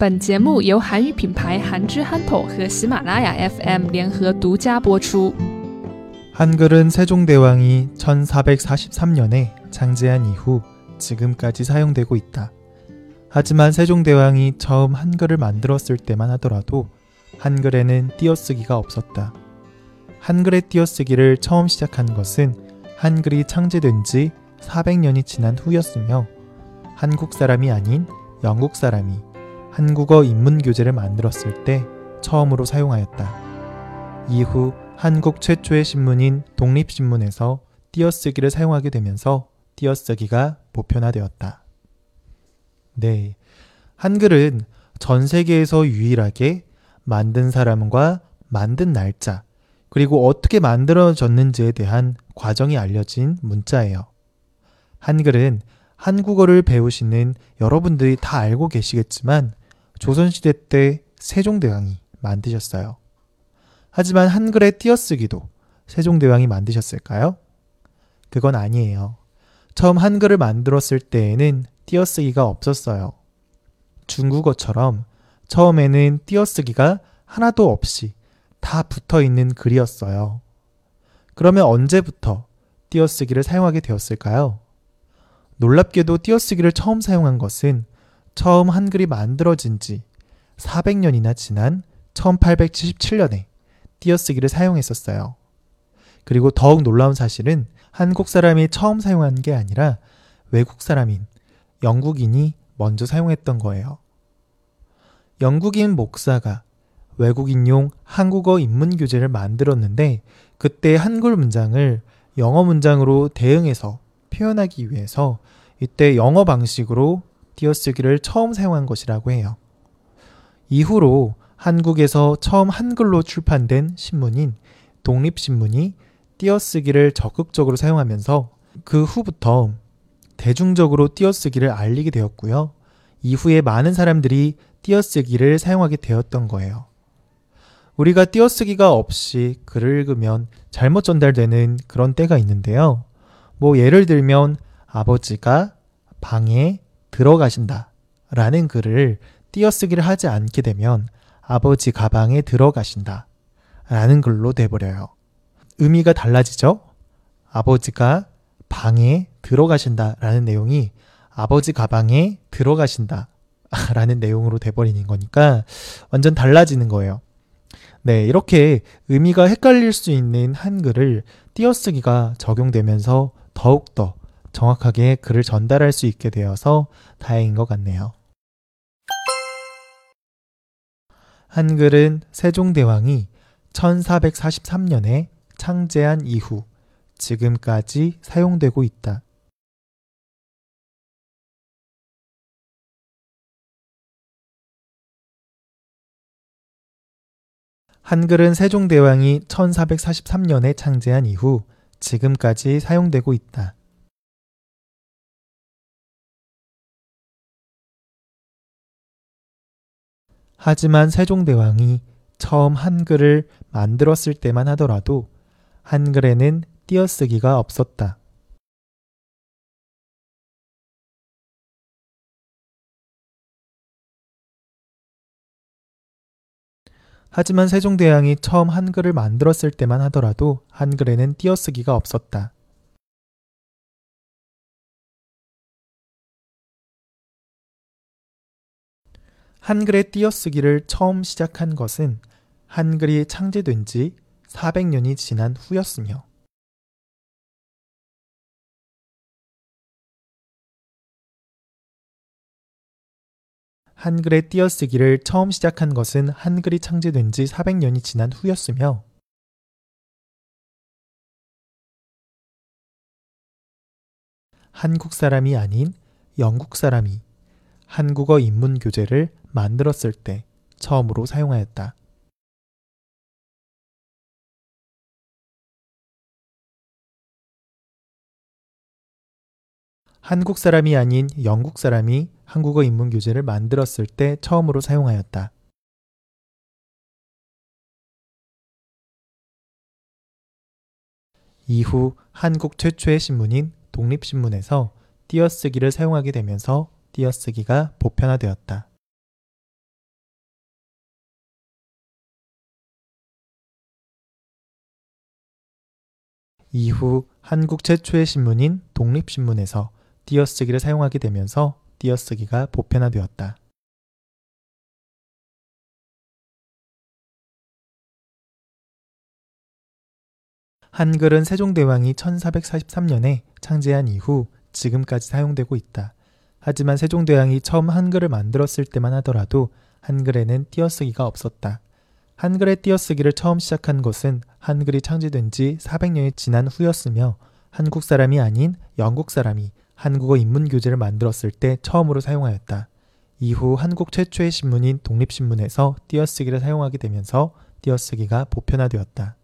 本节目由韩语品牌韩之憨头和喜马拉雅 FM 联合独家播出。 한글은 세종대왕이 1443년에 창제한 이후 지금까지 사용되고 있다. 하지만 세종대왕이 처음 한글을 만들었을 때만 하더라도 한글에는 띄어쓰기가 없었다. 한글의 띄어쓰기를 처음 시작한 것은 한글이 창제된 지 400년이 지난 후였으며 한국 사람이 아닌 영국 사람이 한국어 인문 교재를 만들었을 때 처음으로 사용하였다. 이후 한국 최초의 신문인 독립신문에서 띄어쓰기를 사용하게 되면서 띄어쓰기가 보편화되었다. 네. 한글은 전 세계에서 유일하게 만든 사람과 만든 날짜, 그리고 어떻게 만들어졌는지에 대한 과정이 알려진 문자예요. 한글은 한국어를 배우시는 여러분들이 다 알고 계시겠지만 조선시대 때 세종대왕이 만드셨어요. 하지만 한글의 띄어쓰기도 세종대왕이 만드셨을까요? 그건 아니에요. 처음 한글을 만들었을 때에는 띄어쓰기가 없었어요. 중국어처럼 처음에는 띄어쓰기가 하나도 없이 다 붙어 있는 글이었어요. 그러면 언제부터 띄어쓰기를 사용하게 되었을까요? 놀랍게도 띄어쓰기를 처음 사용한 것은 처음 한글이 만들어진 지 400년이나 지난 1877년에 띄어쓰기를 사용했었어요. 그리고 더욱 놀라운 사실은 한국 사람이 처음 사용한 게 아니라 외국 사람인 영국인이 먼저 사용했던 거예요. 영국인 목사가 외국인용 한국어 인문 교재를 만들었는데 그때 한글 문장을 영어 문장으로 대응해서 표현하기 위해서 이때 영어 방식으로 띄어쓰기를 처음 사용한 것이라고 해요. 이후로 한국에서 처음 한글로 출판된 신문인 독립신문이 띄어쓰기를 적극적으로 사용하면서 그 후부터 대중적으로 띄어쓰기를 알리게 되었고요. 이후에 많은 사람들이 띄어쓰기를 사용하게 되었던 거예요. 우리가 띄어쓰기가 없이 글을 읽으면 잘못 전달되는 그런 때가 있는데요. 뭐 예를 들면 아버지가 방에 들어가신다 라는 글을 띄어쓰기를 하지 않게 되면 아버지 가방에 들어가신다 라는 글로 돼버려요. 의미가 달라지죠? 아버지가 방에 들어가신다 라는 내용이 아버지 가방에 들어가신다 라는 내용으로 돼버리는 거니까 완전 달라지는 거예요. 네, 이렇게 의미가 헷갈릴 수 있는 한글을 띄어쓰기가 적용되면서 더욱더 정확하게 글을 전달할 수 있게 되어서 다행인 것 같네요. 한글은 세종대왕이 1443년에 창제한 이후 지금까지 사용되고 있다. 한글은 세종대왕이 1443년에 창제한 이후 지금까지 사용되고 있다. 하지만 세종대왕이 처음 한글을 만들었을 때만 하더라도 한글에는 띄어쓰기가 없었다. 하지만 세종대왕이 처음 한글을 만들었을 때만 하더라도 한글에는 띄어쓰기가 없었다. 한글의 띄어쓰기를 처음 시작한 것은 한글이 창제된 지 400년이 지난 후였으며 한글의 띄어쓰기를 처음 시작한 것은 한글이 창제된 지 400년이 지난 후였으며 한국 사람이 아닌 영국 사람이 한국어 인문 교재를 만들었을 때 처음으로 사용하였다. 한국 사람이 아닌 영국 사람이 한국어 인문 교재를 만들었을 때 처음으로 사용하였다. 이후 한국 최초의 신문인 독립신문에서 띄어쓰기를 사용하게 되면서 띄어쓰기가 보편화되었다. 이후 한국 최초의 신문인 독립신문에서 띄어쓰기를 사용하게 되면서 띄어쓰기가 보편화되었다. 한글은 세종대왕이 1443년에 창제한 이후 지금까지 사용되고 있다. 하지만 세종대왕이 처음 한글을 만들었을 때만 하더라도 한글에는 띄어쓰기가 없었다. 한글의 띄어쓰기를 처음 시작한 것은 한글이 창제된 지 400년이 지난 후였으며 한국 사람이 아닌 영국 사람이 한국어 인문 교재를 만들었을 때 처음으로 사용하였다. 이후 한국 최초의 신문인 독립신문에서 띄어쓰기를 사용하게 되면서 띄어쓰기가 보편화되었다.